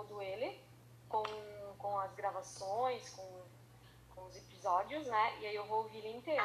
todo ele com, com as gravações, com, com os episódios, né? E aí eu vou ouvir ele inteiro.